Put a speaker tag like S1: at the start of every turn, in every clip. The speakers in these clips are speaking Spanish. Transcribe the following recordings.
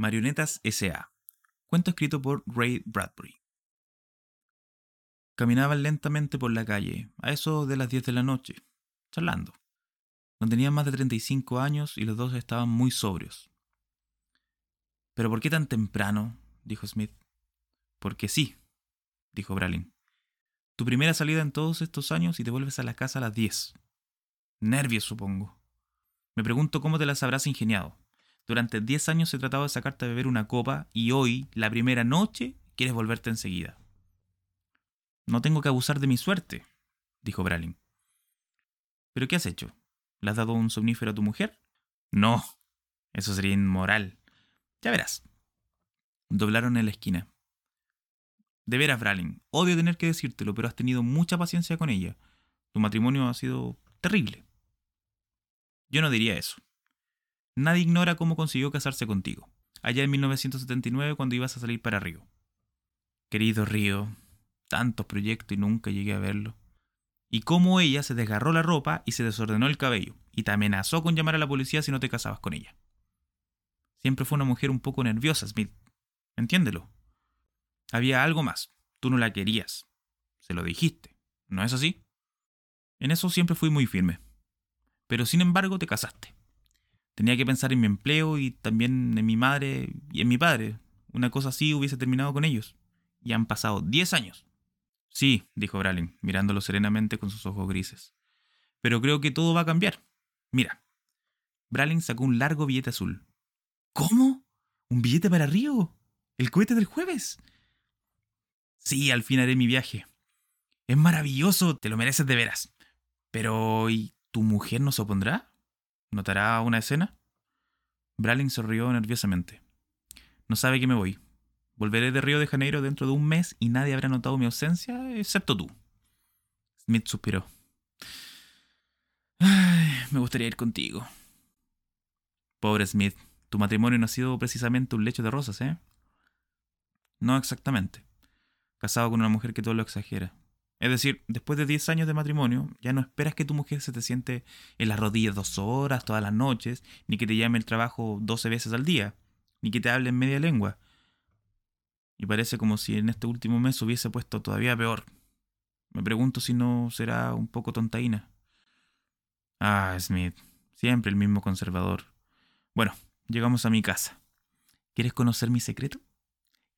S1: Marionetas S.A. Cuento escrito por Ray Bradbury. Caminaban lentamente por la calle, a eso de las 10 de la noche, charlando. No tenían más de 35 años y los dos estaban muy sobrios. ¿Pero por qué tan temprano? dijo Smith. Porque sí, dijo Bralin. Tu primera salida en todos estos años y te vuelves a la casa a las 10. Nervios, supongo. Me pregunto cómo te las habrás ingeniado. Durante 10 años he tratado de sacarte a beber una copa y hoy, la primera noche, quieres volverte enseguida. No tengo que abusar de mi suerte, dijo Bralin. ¿Pero qué has hecho? ¿Le has dado un somnífero a tu mujer? No, eso sería inmoral. Ya verás. Doblaron en la esquina. De veras, Bralin, odio tener que decírtelo, pero has tenido mucha paciencia con ella. Tu matrimonio ha sido terrible. Yo no diría eso. Nadie ignora cómo consiguió casarse contigo, allá en 1979 cuando ibas a salir para Río. Querido Río, tantos proyectos y nunca llegué a verlo. Y cómo ella se desgarró la ropa y se desordenó el cabello, y te amenazó con llamar a la policía si no te casabas con ella. Siempre fue una mujer un poco nerviosa, Smith. Entiéndelo. Había algo más. Tú no la querías. Se lo dijiste. ¿No es así? En eso siempre fui muy firme. Pero sin embargo te casaste. Tenía que pensar en mi empleo y también en mi madre y en mi padre. Una cosa así hubiese terminado con ellos. Y han pasado 10 años. Sí, dijo Bralin, mirándolo serenamente con sus ojos grises. Pero creo que todo va a cambiar. Mira. Bralin sacó un largo billete azul. ¿Cómo? ¿Un billete para Río? ¿El cohete del jueves? Sí, al fin haré mi viaje. Es maravilloso, te lo mereces de veras. Pero, ¿y tu mujer no se opondrá? ¿Notará una escena? Bralin sonrió nerviosamente. No sabe que me voy. Volveré de Río de Janeiro dentro de un mes y nadie habrá notado mi ausencia, excepto tú. Smith suspiró. me gustaría ir contigo. Pobre Smith, tu matrimonio no ha sido precisamente un lecho de rosas, ¿eh? No exactamente. Casado con una mujer que todo lo exagera. Es decir, después de 10 años de matrimonio, ya no esperas que tu mujer se te siente en las rodillas dos horas, todas las noches, ni que te llame el trabajo 12 veces al día, ni que te hable en media lengua. Y parece como si en este último mes hubiese puesto todavía peor. Me pregunto si no será un poco tontaína. Ah, Smith, siempre el mismo conservador. Bueno, llegamos a mi casa. ¿Quieres conocer mi secreto?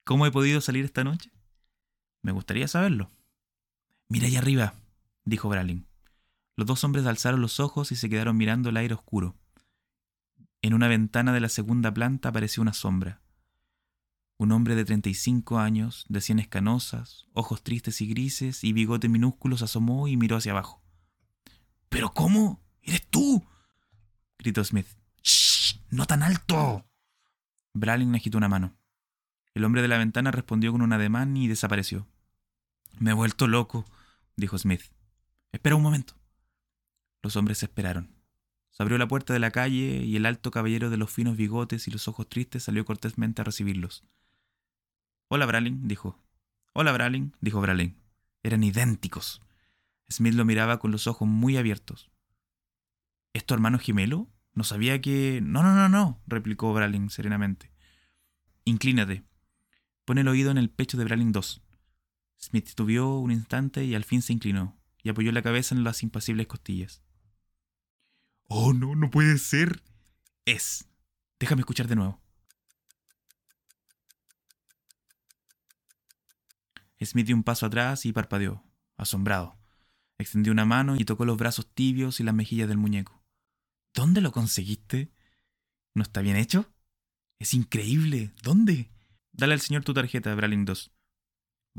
S1: ¿Cómo he podido salir esta noche? Me gustaría saberlo. Mira allá arriba, dijo Bralin. Los dos hombres alzaron los ojos y se quedaron mirando el aire oscuro. En una ventana de la segunda planta apareció una sombra. Un hombre de 35 años, de sienes canosas, ojos tristes y grises y bigote minúsculos asomó y miró hacia abajo. ¿Pero cómo? ¿Eres tú? gritó Smith. ¡Shh! ¡No tan alto! Bralin agitó una mano. El hombre de la ventana respondió con un ademán y desapareció. Me he vuelto loco, dijo Smith. Espera un momento. Los hombres esperaron. Se abrió la puerta de la calle y el alto caballero de los finos bigotes y los ojos tristes salió cortésmente a recibirlos. Hola, Bralin, dijo. Hola, Bralin, dijo Bralin. Eran idénticos. Smith lo miraba con los ojos muy abiertos. ¿Es tu hermano gemelo? No sabía que. No, no, no, no, replicó Bralin serenamente. Inclínate. Pon el oído en el pecho de Bralin II. Smith titubeó un instante y al fin se inclinó y apoyó la cabeza en las impasibles costillas. Oh, no, no puede ser. Es. Déjame escuchar de nuevo. Smith dio un paso atrás y parpadeó, asombrado. Extendió una mano y tocó los brazos tibios y las mejillas del muñeco. ¿Dónde lo conseguiste? ¿No está bien hecho? Es increíble. ¿Dónde? Dale al señor tu tarjeta, Bralin 2.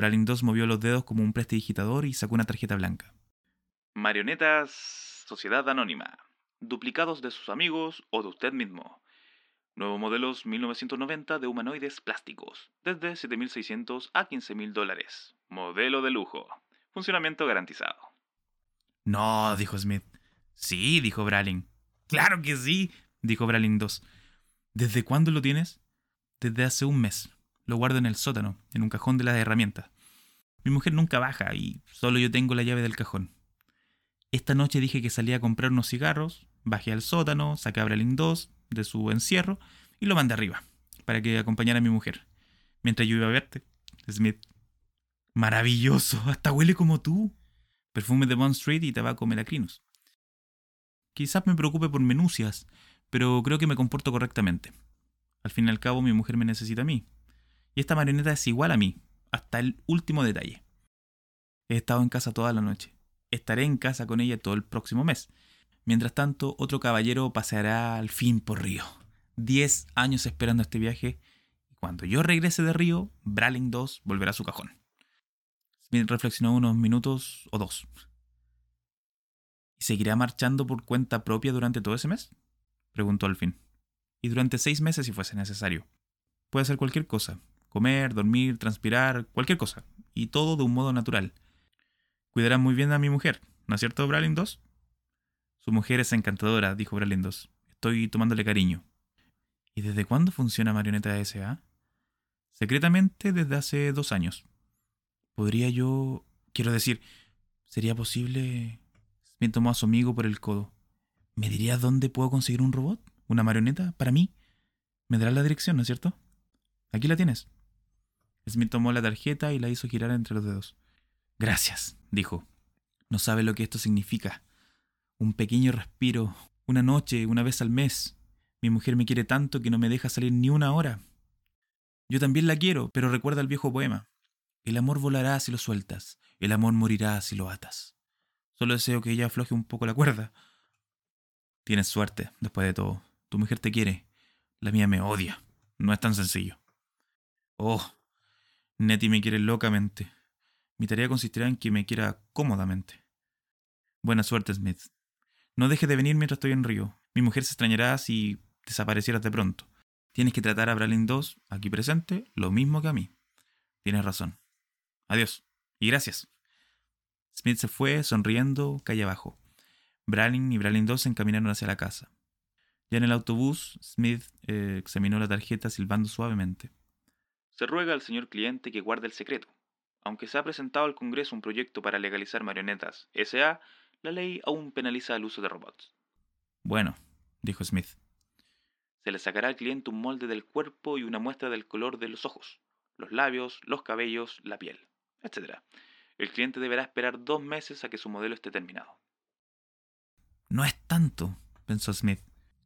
S1: Bralin 2 movió los dedos como un prestidigitador y sacó una tarjeta blanca. Marionetas Sociedad Anónima. Duplicados de sus amigos o de usted mismo. Nuevos modelos 1990 de humanoides plásticos. Desde 7.600 a 15.000 dólares. Modelo de lujo. Funcionamiento garantizado. No, dijo Smith. Sí, dijo Bralin. Claro que sí, dijo Bralin 2. ¿Desde cuándo lo tienes? Desde hace un mes. Lo guardo en el sótano, en un cajón de las herramientas. Mi mujer nunca baja y solo yo tengo la llave del cajón. Esta noche dije que salía a comprar unos cigarros, bajé al sótano, saqué a Bralin 2 de su encierro y lo mandé arriba. para que acompañara a mi mujer. Mientras yo iba a verte, Smith. Maravilloso, hasta huele como tú. Perfume de Bond Street y tabaco melacrinus. Quizás me preocupe por menucias, pero creo que me comporto correctamente. Al fin y al cabo, mi mujer me necesita a mí. Y esta marioneta es igual a mí, hasta el último detalle. He estado en casa toda la noche. Estaré en casa con ella todo el próximo mes. Mientras tanto, otro caballero paseará al fin por Río. Diez años esperando este viaje. Y cuando yo regrese de Río, Bralin 2 volverá a su cajón. Reflexionó unos minutos o dos. ¿Y seguirá marchando por cuenta propia durante todo ese mes? Preguntó al fin. Y durante seis meses si fuese necesario. Puede hacer cualquier cosa. Comer, dormir, transpirar, cualquier cosa. Y todo de un modo natural. Cuidará muy bien a mi mujer, ¿no es cierto, Bralin 2? Su mujer es encantadora, dijo Bralin 2. Estoy tomándole cariño. ¿Y desde cuándo funciona Marioneta S.A.? Secretamente desde hace dos años. ¿Podría yo... Quiero decir, ¿sería posible... Smith tomó a su amigo por el codo. ¿Me dirías dónde puedo conseguir un robot? ¿Una marioneta? ¿Para mí? Me darás la dirección, ¿no es cierto? Aquí la tienes. Smith tomó la tarjeta y la hizo girar entre los dedos. Gracias, dijo. No sabe lo que esto significa. Un pequeño respiro, una noche, una vez al mes. Mi mujer me quiere tanto que no me deja salir ni una hora. Yo también la quiero, pero recuerda el viejo poema. El amor volará si lo sueltas, el amor morirá si lo atas. Solo deseo que ella afloje un poco la cuerda. Tienes suerte, después de todo. Tu mujer te quiere. La mía me odia. No es tan sencillo. Oh, Nettie me quiere locamente. Mi tarea consistirá en que me quiera cómodamente. Buena suerte, Smith. No dejes de venir mientras estoy en Río. Mi mujer se extrañará si desaparecieras de pronto. Tienes que tratar a Bralin 2, aquí presente, lo mismo que a mí. Tienes razón. Adiós. Y gracias. Smith se fue, sonriendo, calle abajo. Bralin y Bralin 2 se encaminaron hacia la casa. Ya en el autobús, Smith eh, examinó la tarjeta silbando suavemente. Se ruega al señor cliente que guarde el secreto. Aunque se ha presentado al Congreso un proyecto para legalizar marionetas SA, la ley aún penaliza el uso de robots. Bueno, dijo Smith. Se le sacará al cliente un molde del cuerpo y una muestra del color de los ojos, los labios, los cabellos, la piel, etc. El cliente deberá esperar dos meses a que su modelo esté terminado. No es tanto, pensó Smith.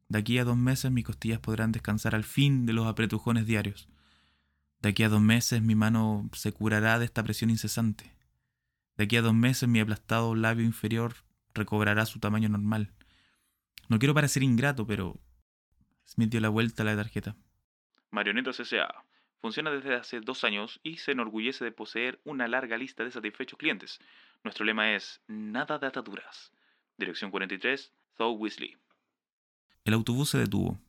S1: De aquí a dos meses mis costillas podrán descansar al fin de los apretujones diarios. De aquí a dos meses mi mano se curará de esta presión incesante. De aquí a dos meses mi aplastado labio inferior recobrará su tamaño normal. No quiero parecer ingrato, pero... Smith dio la vuelta a la tarjeta. Marionetas S.A. Funciona desde hace dos años y se enorgullece de poseer una larga lista de satisfechos clientes. Nuestro lema es Nada de ataduras. Dirección 43, Though Weasley. El autobús se detuvo.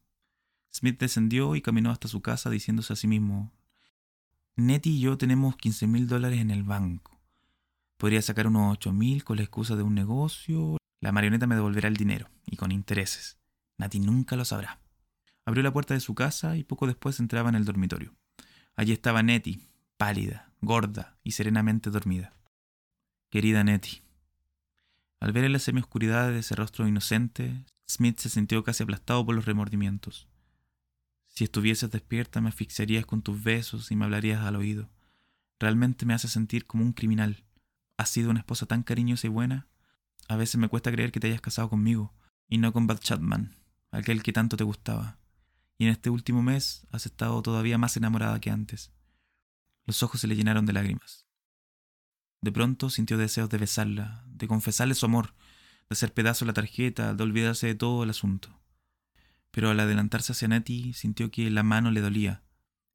S1: Smith descendió y caminó hasta su casa diciéndose a sí mismo, Nettie y yo tenemos 15 mil dólares en el banco. Podría sacar unos 8 mil con la excusa de un negocio. La marioneta me devolverá el dinero, y con intereses. Nettie nunca lo sabrá. Abrió la puerta de su casa y poco después entraba en el dormitorio. Allí estaba Nettie, pálida, gorda y serenamente dormida. Querida Nettie. Al ver en la semioscuridad de ese rostro inocente, Smith se sintió casi aplastado por los remordimientos. Si estuvieses despierta me asfixiarías con tus besos y me hablarías al oído. Realmente me hace sentir como un criminal. Has sido una esposa tan cariñosa y buena. A veces me cuesta creer que te hayas casado conmigo, y no con Bad Chapman, aquel que tanto te gustaba. Y en este último mes has estado todavía más enamorada que antes. Los ojos se le llenaron de lágrimas. De pronto sintió deseos de besarla, de confesarle su amor, de hacer pedazo la tarjeta, de olvidarse de todo el asunto pero al adelantarse hacia Nettie sintió que la mano le dolía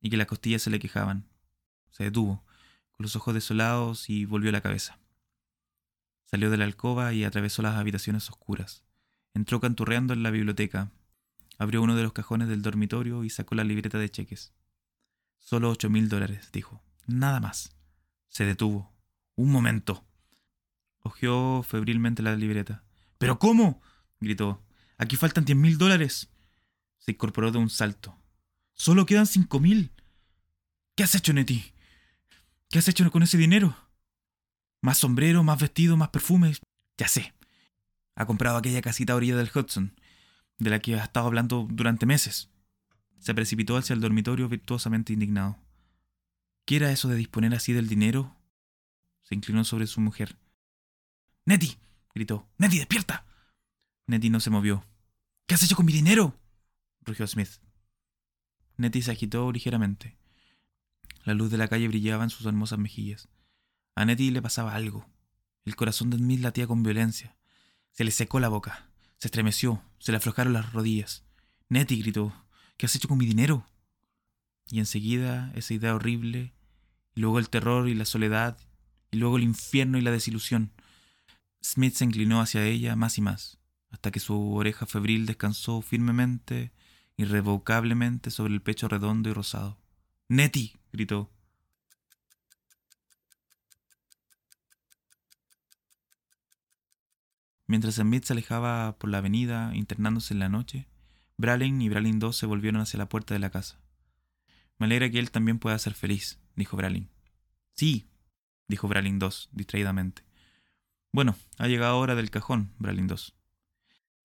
S1: y que las costillas se le quejaban. Se detuvo, con los ojos desolados, y volvió la cabeza. Salió de la alcoba y atravesó las habitaciones oscuras. Entró canturreando en la biblioteca. Abrió uno de los cajones del dormitorio y sacó la libreta de cheques. Solo ocho mil dólares, dijo. Nada más. Se detuvo. Un momento. Ojeó febrilmente la libreta. ¿Pero cómo? gritó. Aquí faltan diez mil dólares. Se incorporó de un salto. Solo quedan cinco mil. ¿Qué has hecho, Nettie? ¿Qué has hecho con ese dinero? Más sombrero, más vestido, más perfumes. Ya sé. Ha comprado aquella casita a orilla del Hudson, de la que ha estado hablando durante meses. Se precipitó hacia el dormitorio virtuosamente indignado. ¿Qué era eso de disponer así del dinero? Se inclinó sobre su mujer. ¡Nettie! gritó. ¡Nettie, despierta! Nettie no se movió. ¿Qué has hecho con mi dinero? Rugió Smith. Nettie se agitó ligeramente. La luz de la calle brillaba en sus hermosas mejillas. A Nettie le pasaba algo. El corazón de Smith latía con violencia. Se le secó la boca. Se estremeció. Se le aflojaron las rodillas. Nettie gritó. ¿Qué has hecho con mi dinero? Y enseguida esa idea horrible, y luego el terror y la soledad, y luego el infierno y la desilusión. Smith se inclinó hacia ella más y más, hasta que su oreja febril descansó firmemente, irrevocablemente sobre el pecho redondo y rosado. Nettie, gritó. Mientras Smith se alejaba por la avenida, internándose en la noche, Bralin y Bralin II se volvieron hacia la puerta de la casa. Me alegra que él también pueda ser feliz, dijo Bralin. Sí, dijo Bralin II, distraídamente. Bueno, ha llegado hora del cajón, Bralin II.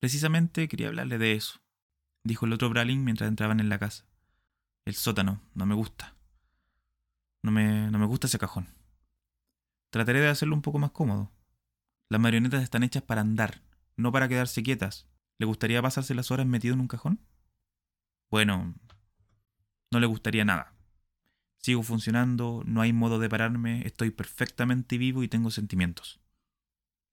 S1: Precisamente quería hablarle de eso, dijo el otro Bralin mientras entraban en la casa. El sótano, no me gusta. No me, no me gusta ese cajón. Trataré de hacerlo un poco más cómodo. Las marionetas están hechas para andar, no para quedarse quietas. ¿Le gustaría pasarse las horas metido en un cajón? Bueno, no le gustaría nada. Sigo funcionando, no hay modo de pararme, estoy perfectamente vivo y tengo sentimientos.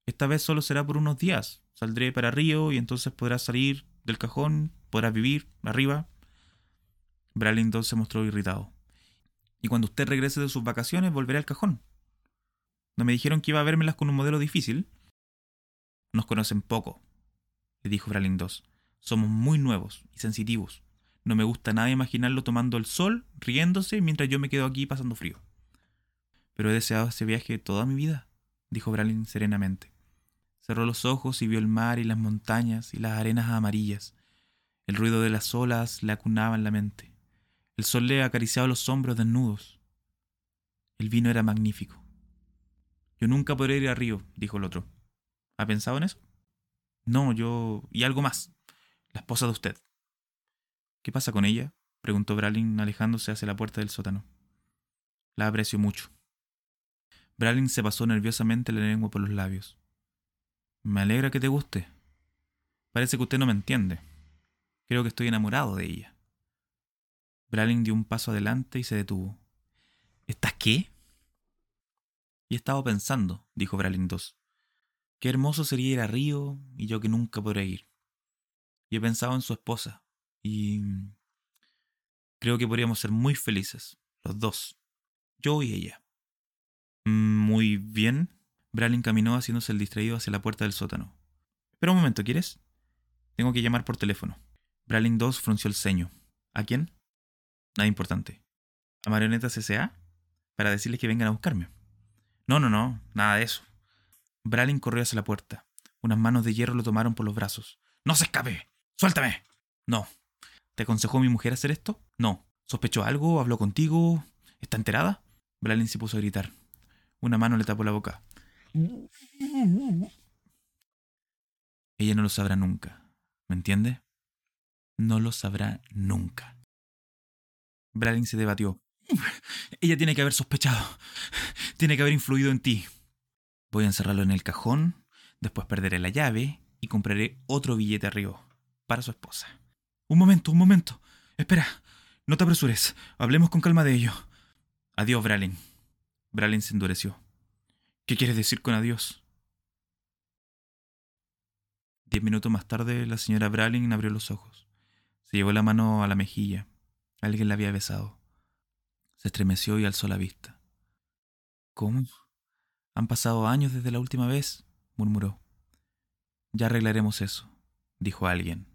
S1: Esta vez solo será por unos días. Saldré para Río y entonces podrás salir del cajón, podrás vivir arriba. Bralington se mostró irritado. Y cuando usted regrese de sus vacaciones, volveré al cajón. ¿No me dijeron que iba a vérmelas con un modelo difícil? Nos conocen poco, le dijo Bralin II. Somos muy nuevos y sensitivos. No me gusta nada imaginarlo tomando el sol, riéndose, mientras yo me quedo aquí pasando frío. Pero he deseado ese viaje toda mi vida, dijo Bralin serenamente. Cerró los ojos y vio el mar y las montañas y las arenas amarillas. El ruido de las olas le acunaba en la mente. El sol le acariciaba los hombros desnudos. El vino era magnífico. Yo nunca podré ir a Río, dijo el otro. ¿Ha pensado en eso? No, yo... y algo más. La esposa de usted. ¿Qué pasa con ella? preguntó Bralin alejándose hacia la puerta del sótano. La aprecio mucho. Bralin se pasó nerviosamente la lengua por los labios. Me alegra que te guste. Parece que usted no me entiende. Creo que estoy enamorado de ella. Bralin dio un paso adelante y se detuvo. ¿Estás qué? Y he estado pensando, dijo Bralin II. Qué hermoso sería ir a Río y yo que nunca podré ir. Y he pensado en su esposa, y creo que podríamos ser muy felices, los dos, yo y ella. Muy bien. Bralin caminó haciéndose el distraído hacia la puerta del sótano. Espera un momento, ¿quieres? Tengo que llamar por teléfono. Bralin 2 frunció el ceño. ¿A quién? Nada importante. ¿A Marionetas S.A.? Para decirles que vengan a buscarme. No, no, no, nada de eso. Bralin corrió hacia la puerta. Unas manos de hierro lo tomaron por los brazos. ¡No se escape! ¡Suéltame! No, ¿Te aconsejó mi mujer hacer esto? No. ¿Sospechó algo? ¿Habló contigo? ¿Está enterada? Blalin se puso a gritar. Una mano le tapó la boca. Ella no lo sabrá nunca. ¿Me entiende? No lo sabrá nunca. Bralin se debatió. Ella tiene que haber sospechado. Tiene que haber influido en ti. Voy a encerrarlo en el cajón, después perderé la llave y compraré otro billete arriba para su esposa. Un momento, un momento. Espera, no te apresures. Hablemos con calma de ello. Adiós, Bralin. Bralin se endureció. ¿Qué quieres decir con adiós? Diez minutos más tarde, la señora Bralin abrió los ojos. Llevó la mano a la mejilla. Alguien la había besado. Se estremeció y alzó la vista. ¿Cómo? Han pasado años desde la última vez, murmuró. Ya arreglaremos eso, dijo alguien.